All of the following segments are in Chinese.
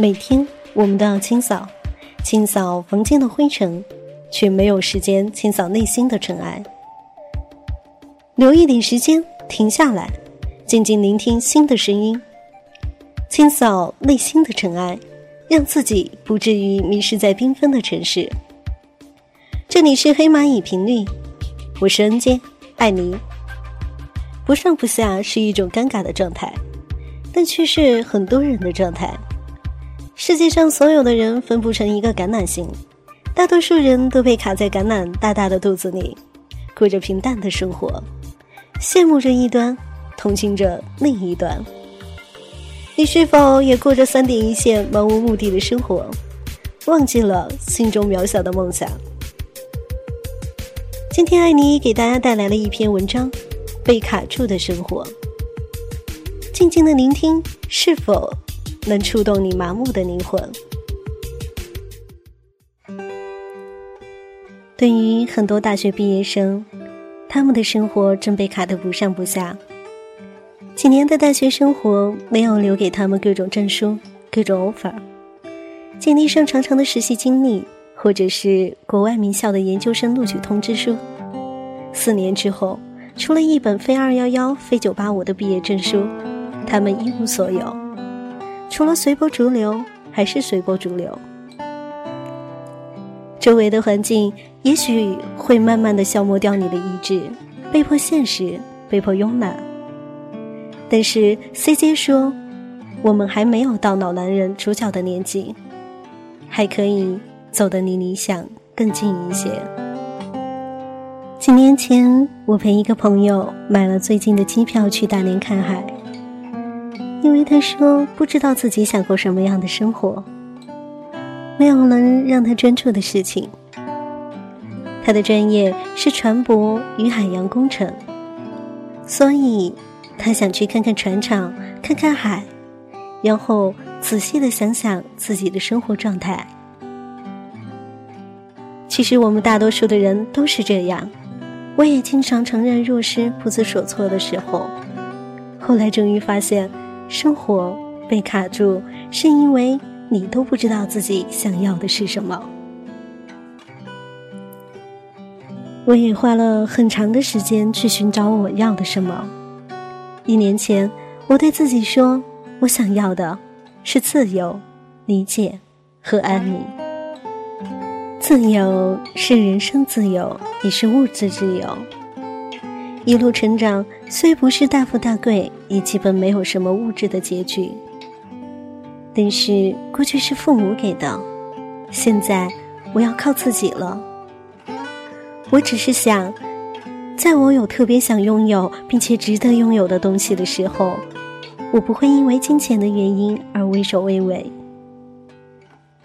每天我们都要清扫，清扫房间的灰尘，却没有时间清扫内心的尘埃。留一点时间，停下来，静静聆听新的声音，清扫内心的尘埃，让自己不至于迷失在缤纷的城市。这里是黑蚂蚁频率，我是恩杰，爱你。不上不下是一种尴尬的状态，但却是很多人的状态。世界上所有的人分不成一个橄榄形，大多数人都被卡在橄榄大大的肚子里，过着平淡的生活，羡慕着一端，同情着另一端。你是否也过着三点一线、漫无目的的生活，忘记了心中渺小的梦想？今天艾妮给大家带来了一篇文章，《被卡住的生活》，静静的聆听，是否？能触动你麻木的灵魂。对于很多大学毕业生，他们的生活正被卡得不上不下。几年的大学生活没有留给他们各种证书、各种 offer，简历上长长的实习经历，或者是国外名校的研究生录取通知书。四年之后，除了一本非二幺幺、非九八五的毕业证书，他们一无所有。除了随波逐流，还是随波逐流。周围的环境也许会慢慢的消磨掉你的意志，被迫现实，被迫慵懒。但是 CJ 说，我们还没有到老男人主角的年纪，还可以走得离理想更近一些。几年前，我陪一个朋友买了最近的机票去大连看海。因为他说不知道自己想过什么样的生活，没有能让他专注的事情。他的专业是船舶与海洋工程，所以他想去看看船厂，看看海，然后仔细的想想自己的生活状态。其实我们大多数的人都是这样，我也经常承认若失不知所措的时候，后来终于发现。生活被卡住，是因为你都不知道自己想要的是什么。我也花了很长的时间去寻找我要的什么。一年前，我对自己说，我想要的是自由、理解和安宁。自由是人生自由，也是物质自由。一路成长，虽不是大富大贵，也基本没有什么物质的结局。但是过去是父母给的，现在我要靠自己了。我只是想，在我有特别想拥有并且值得拥有的东西的时候，我不会因为金钱的原因而畏首畏尾。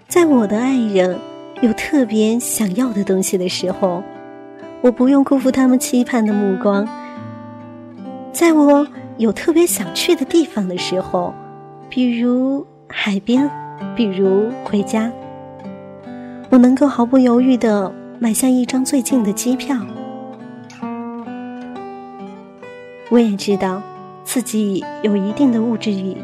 在我的爱人有特别想要的东西的时候。我不用辜负他们期盼的目光，在我有特别想去的地方的时候，比如海边，比如回家，我能够毫不犹豫的买下一张最近的机票。我也知道自己有一定的物质欲，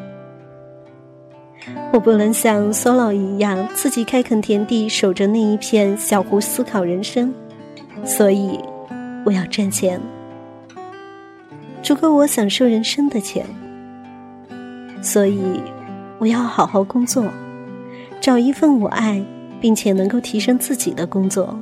我不能像 solo 一样自己开垦田地，守着那一片小湖思考人生。所以，我要赚钱，足够我享受人生的钱。所以，我要好好工作，找一份我爱并且能够提升自己的工作。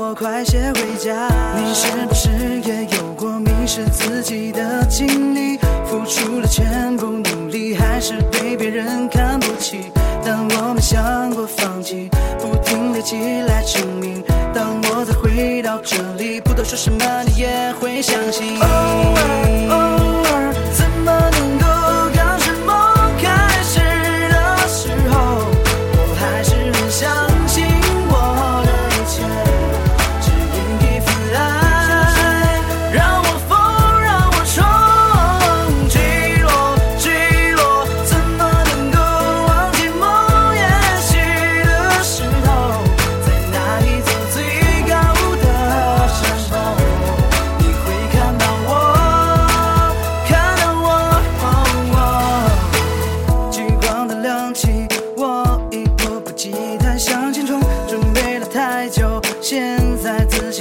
我快些回家！你是不是也有过迷失自己的经历？付出了全部努力，还是被别人看不起？但我没想过放弃，不停累积来证明。当我再回到这里，不多。说什么你也会相信。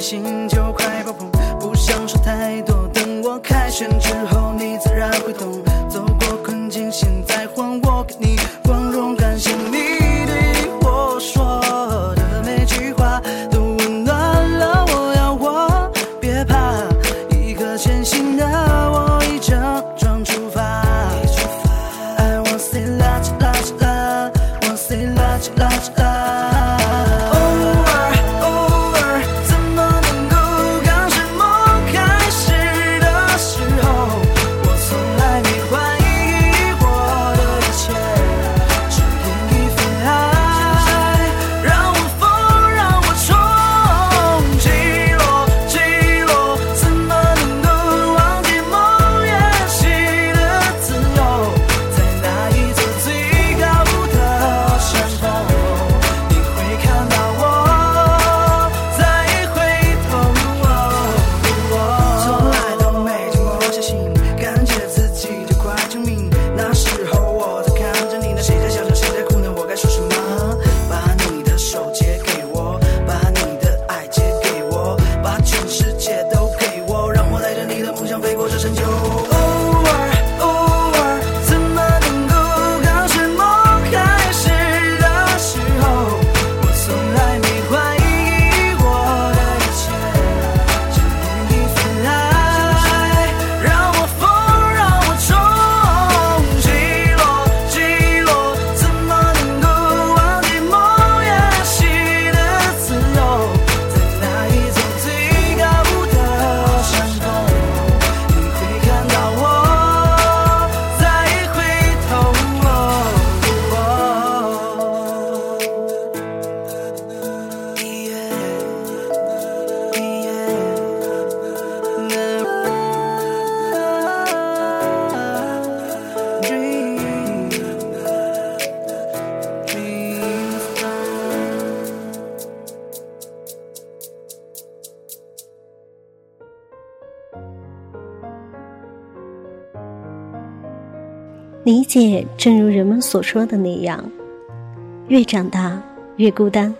心就快爆棚，不想说太多，等我凯旋也，正如人们所说的那样，越长大越孤单。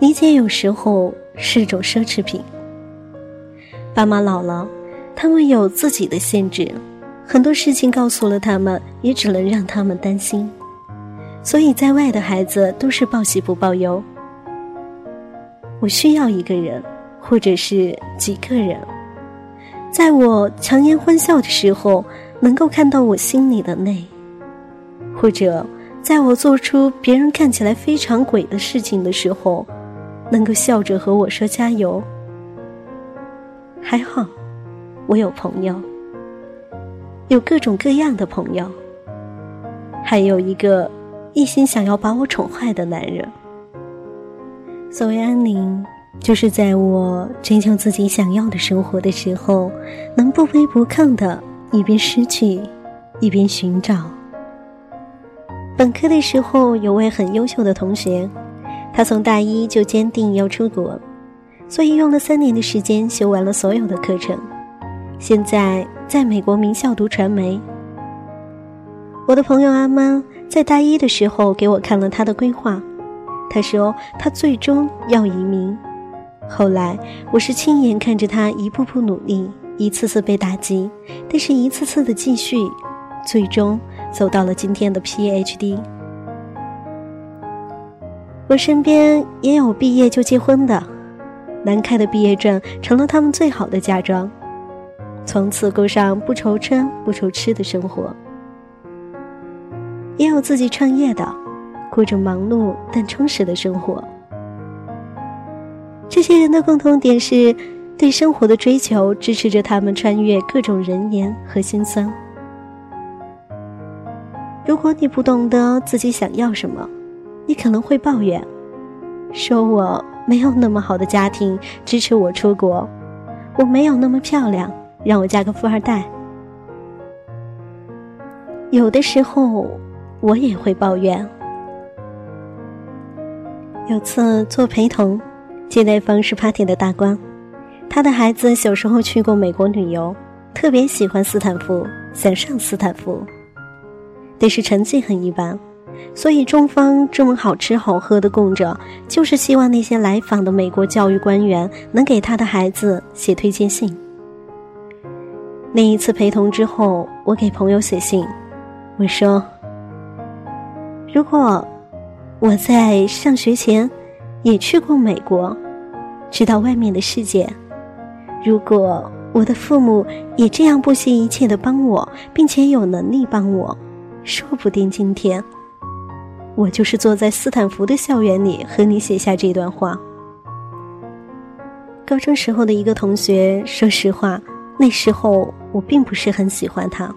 理解有时候是种奢侈品。爸妈老了，他们有自己的限制，很多事情告诉了他们，也只能让他们担心。所以，在外的孩子都是报喜不报忧。我需要一个人，或者是几个人，在我强颜欢笑的时候。能够看到我心里的内，或者在我做出别人看起来非常鬼的事情的时候，能够笑着和我说加油。还好，我有朋友，有各种各样的朋友，还有一个一心想要把我宠坏的男人。所谓安宁，就是在我追求自己想要的生活的时候，能不卑不亢的。一边失去，一边寻找。本科的时候，有位很优秀的同学，他从大一就坚定要出国，所以用了三年的时间修完了所有的课程。现在在美国名校读传媒。我的朋友阿妈在大一的时候给我看了他的规划，他说他最终要移民。后来我是亲眼看着他一步步努力。一次次被打击，但是一次次的继续，最终走到了今天的 PhD。我身边也有毕业就结婚的，南开的毕业证成了他们最好的嫁妆，从此过上不愁穿不愁吃的生活。也有自己创业的，过着忙碌但充实的生活。这些人的共同点是。对生活的追求支持着他们穿越各种人言和心酸。如果你不懂得自己想要什么，你可能会抱怨，说我没有那么好的家庭支持我出国，我没有那么漂亮，让我嫁个富二代。有的时候，我也会抱怨。有次做陪同，接待方是 party 的大官，他的孩子小时候去过美国旅游，特别喜欢斯坦福，想上斯坦福。但是成绩很一般，所以中方这么好吃好喝的供着，就是希望那些来访的美国教育官员能给他的孩子写推荐信。那一次陪同之后，我给朋友写信，我说：“如果我在上学前也去过美国，知道外面的世界；如果我的父母也这样不惜一切的帮我，并且有能力帮我。”说不定今天，我就是坐在斯坦福的校园里和你写下这段话。高中时候的一个同学，说实话，那时候我并不是很喜欢他，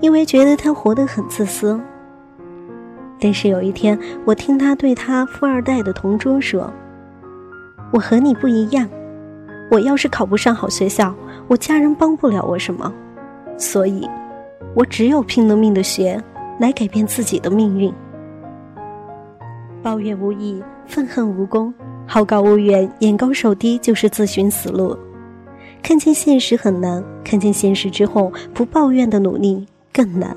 因为觉得他活得很自私。但是有一天，我听他对他富二代的同桌说：“我和你不一样，我要是考不上好学校，我家人帮不了我什么，所以。”我只有拼了命的学，来改变自己的命运。抱怨无益，愤恨无功，好高骛远，眼高手低，就是自寻死路。看见现实很难，看见现实之后，不抱怨的努力更难。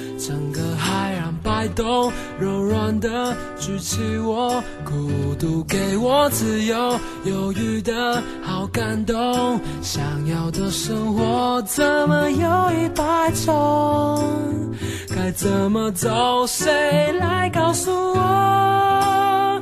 整个海洋摆动，柔软的举起我，孤独给我自由，犹豫的好感动。想要的生活怎么有一百种？该怎么走？谁来告诉我？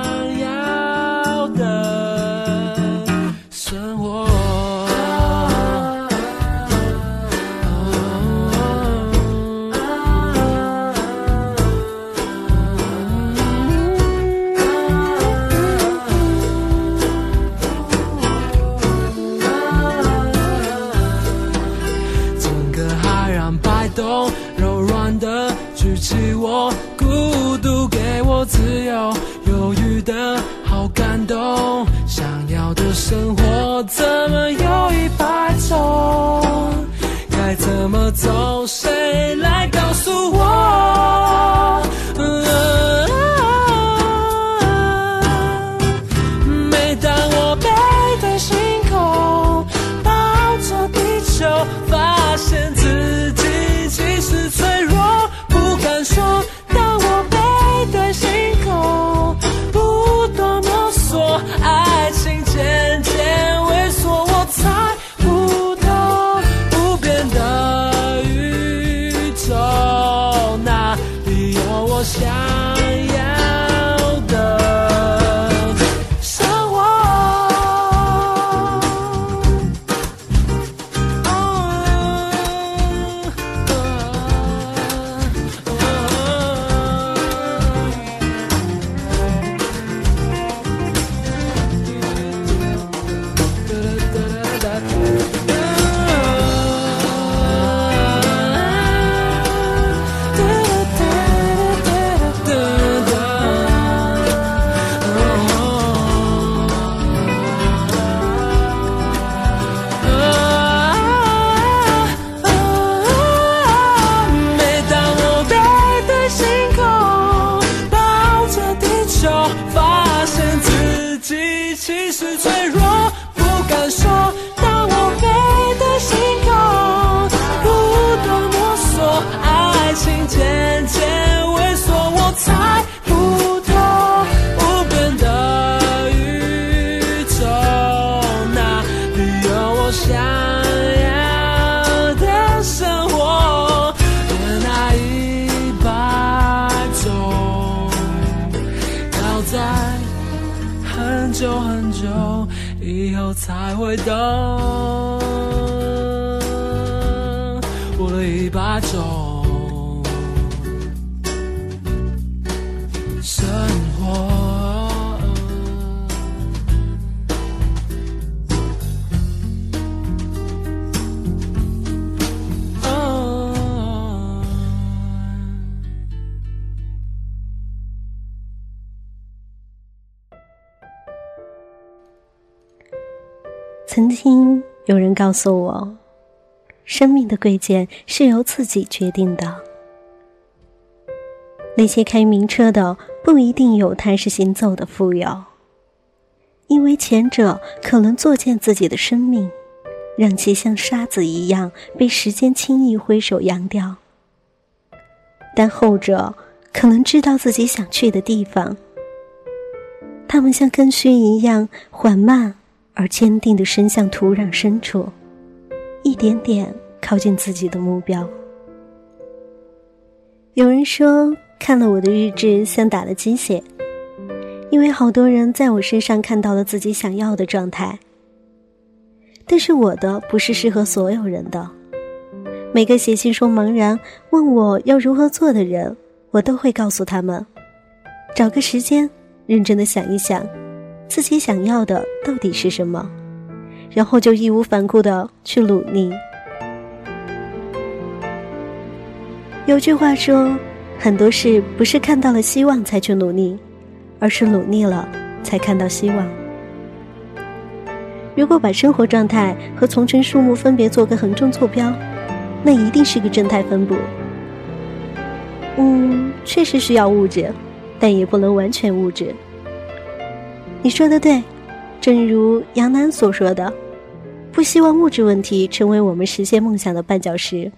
生活以后才会懂。我了一百种听有人告诉我，生命的贵贱是由自己决定的。那些开名车的不一定有踏实行走的富有，因为前者可能作践自己的生命，让其像沙子一样被时间轻易挥手扬掉；但后者可能知道自己想去的地方，他们像根须一样缓慢。而坚定地伸向土壤深处，一点点靠近自己的目标。有人说，看了我的日志像打了鸡血，因为好多人在我身上看到了自己想要的状态。但是我的不是适合所有人的。每个写信说茫然问我要如何做的人，我都会告诉他们：找个时间，认真的想一想。自己想要的到底是什么，然后就义无反顾的去努力。有句话说，很多事不是看到了希望才去努力，而是努力了才看到希望。如果把生活状态和从群数目分别做个横中坐标，那一定是个正态分布。嗯，确实需要物质，但也不能完全物质。你说的对，正如杨楠所说的，不希望物质问题成为我们实现梦想的绊脚石。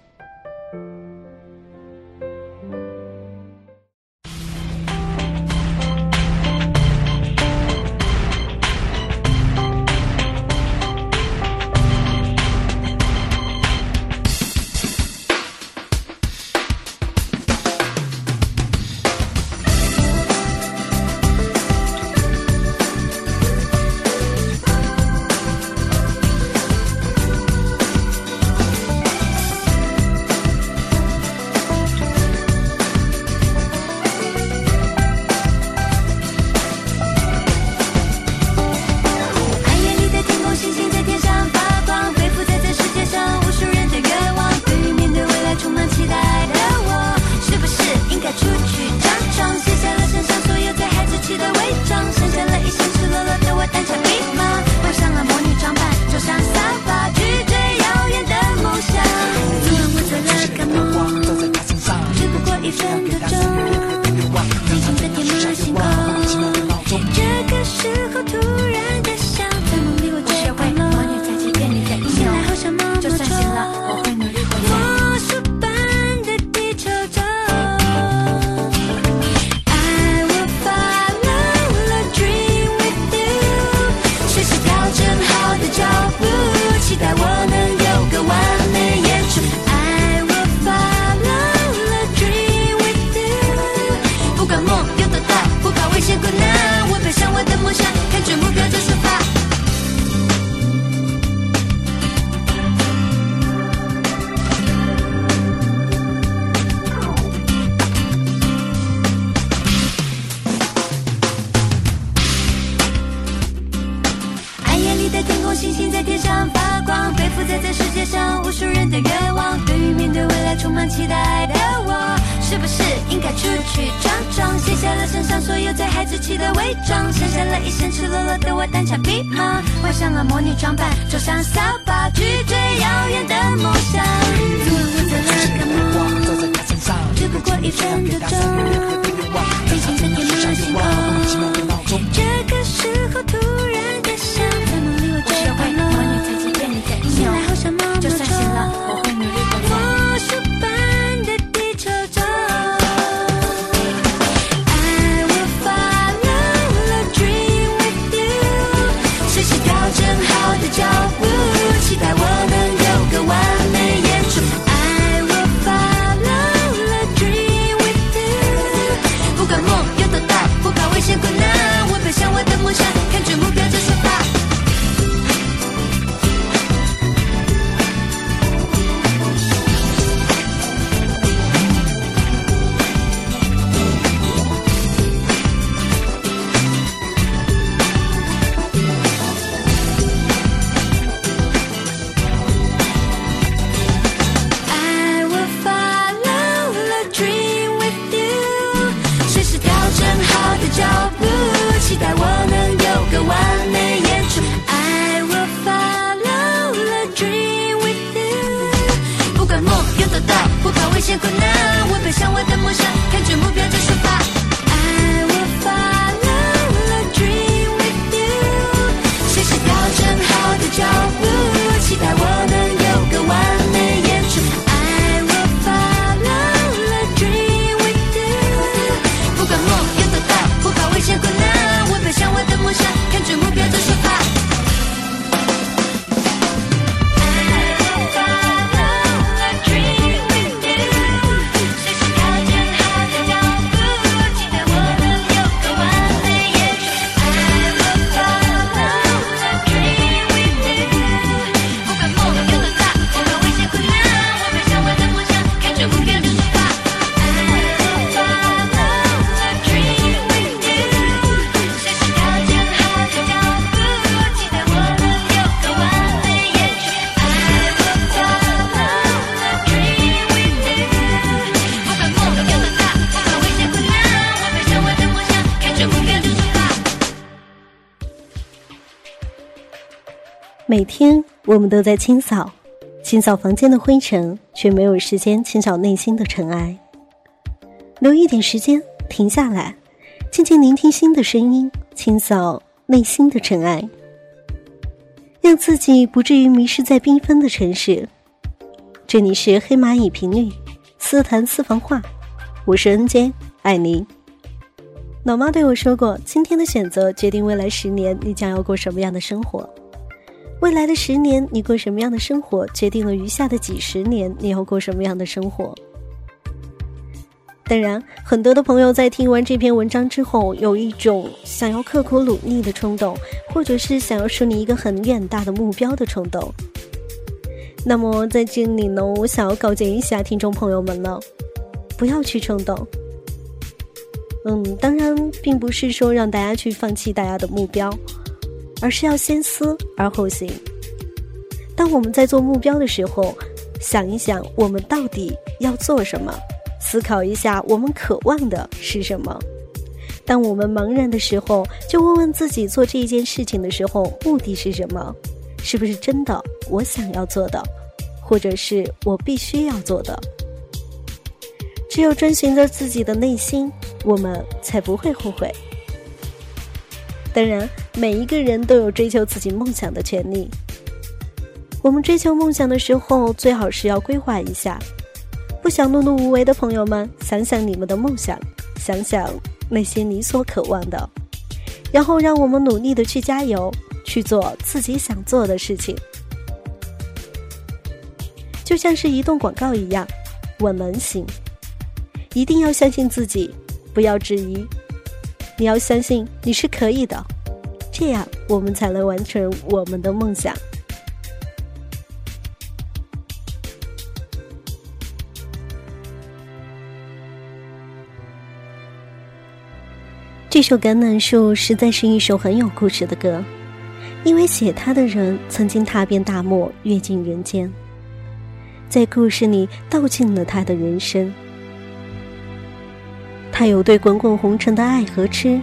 困难。我奔向我的梦想，每天我们都在清扫，清扫房间的灰尘，却没有时间清扫内心的尘埃。留一点时间，停下来，静静聆听心的声音，清扫内心的尘埃，让自己不至于迷失在缤纷的城市。这里是黑蚂蚁频率，私谈私房话，我是恩坚，爱你。老妈对我说过：“今天的选择决定未来十年你将要过什么样的生活。”未来的十年，你过什么样的生活，决定了余下的几十年你要过什么样的生活。当然，很多的朋友在听完这篇文章之后，有一种想要刻苦努力的冲动，或者是想要树立一个很远大的目标的冲动。那么，在这里呢，我想要告诫一下听众朋友们了，不要去冲动。嗯，当然，并不是说让大家去放弃大家的目标。而是要先思而后行。当我们在做目标的时候，想一想我们到底要做什么，思考一下我们渴望的是什么。当我们茫然的时候，就问问自己做这一件事情的时候目的是什么？是不是真的我想要做的，或者是我必须要做的？只有遵循着自己的内心，我们才不会后悔。当然，每一个人都有追求自己梦想的权利。我们追求梦想的时候，最好是要规划一下。不想碌碌无为的朋友们，想想你们的梦想，想想那些你所渴望的，然后让我们努力的去加油，去做自己想做的事情。就像是移动广告一样，我能行。一定要相信自己，不要质疑。你要相信你是可以的，这样我们才能完成我们的梦想。这首《橄榄树》实在是一首很有故事的歌，因为写它的人曾经踏遍大漠，阅尽人间，在故事里道尽了他的人生。他有对滚滚红尘的爱和痴，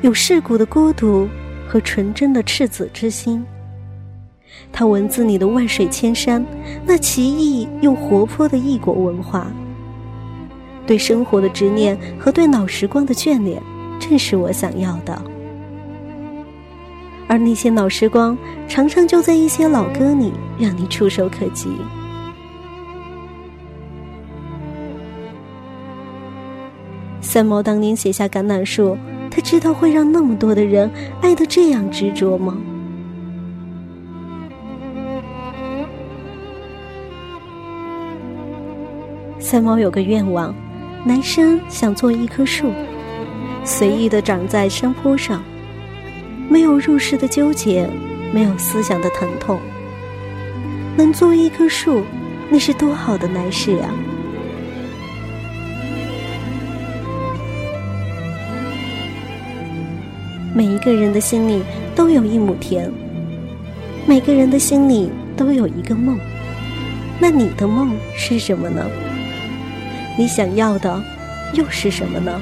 有世故的孤独和纯真的赤子之心。他文字里的万水千山，那奇异又活泼的异国文化，对生活的执念和对老时光的眷恋，正是我想要的。而那些老时光，常常就在一些老歌里，让你触手可及。三毛当年写下《橄榄树》，他知道会让那么多的人爱得这样执着吗？三毛有个愿望，男生想做一棵树，随意的长在山坡上，没有入世的纠结，没有思想的疼痛，能做一棵树，那是多好的难事啊！每一个人的心里都有一亩田，每个人的心里都有一个梦。那你的梦是什么呢？你想要的又是什么呢？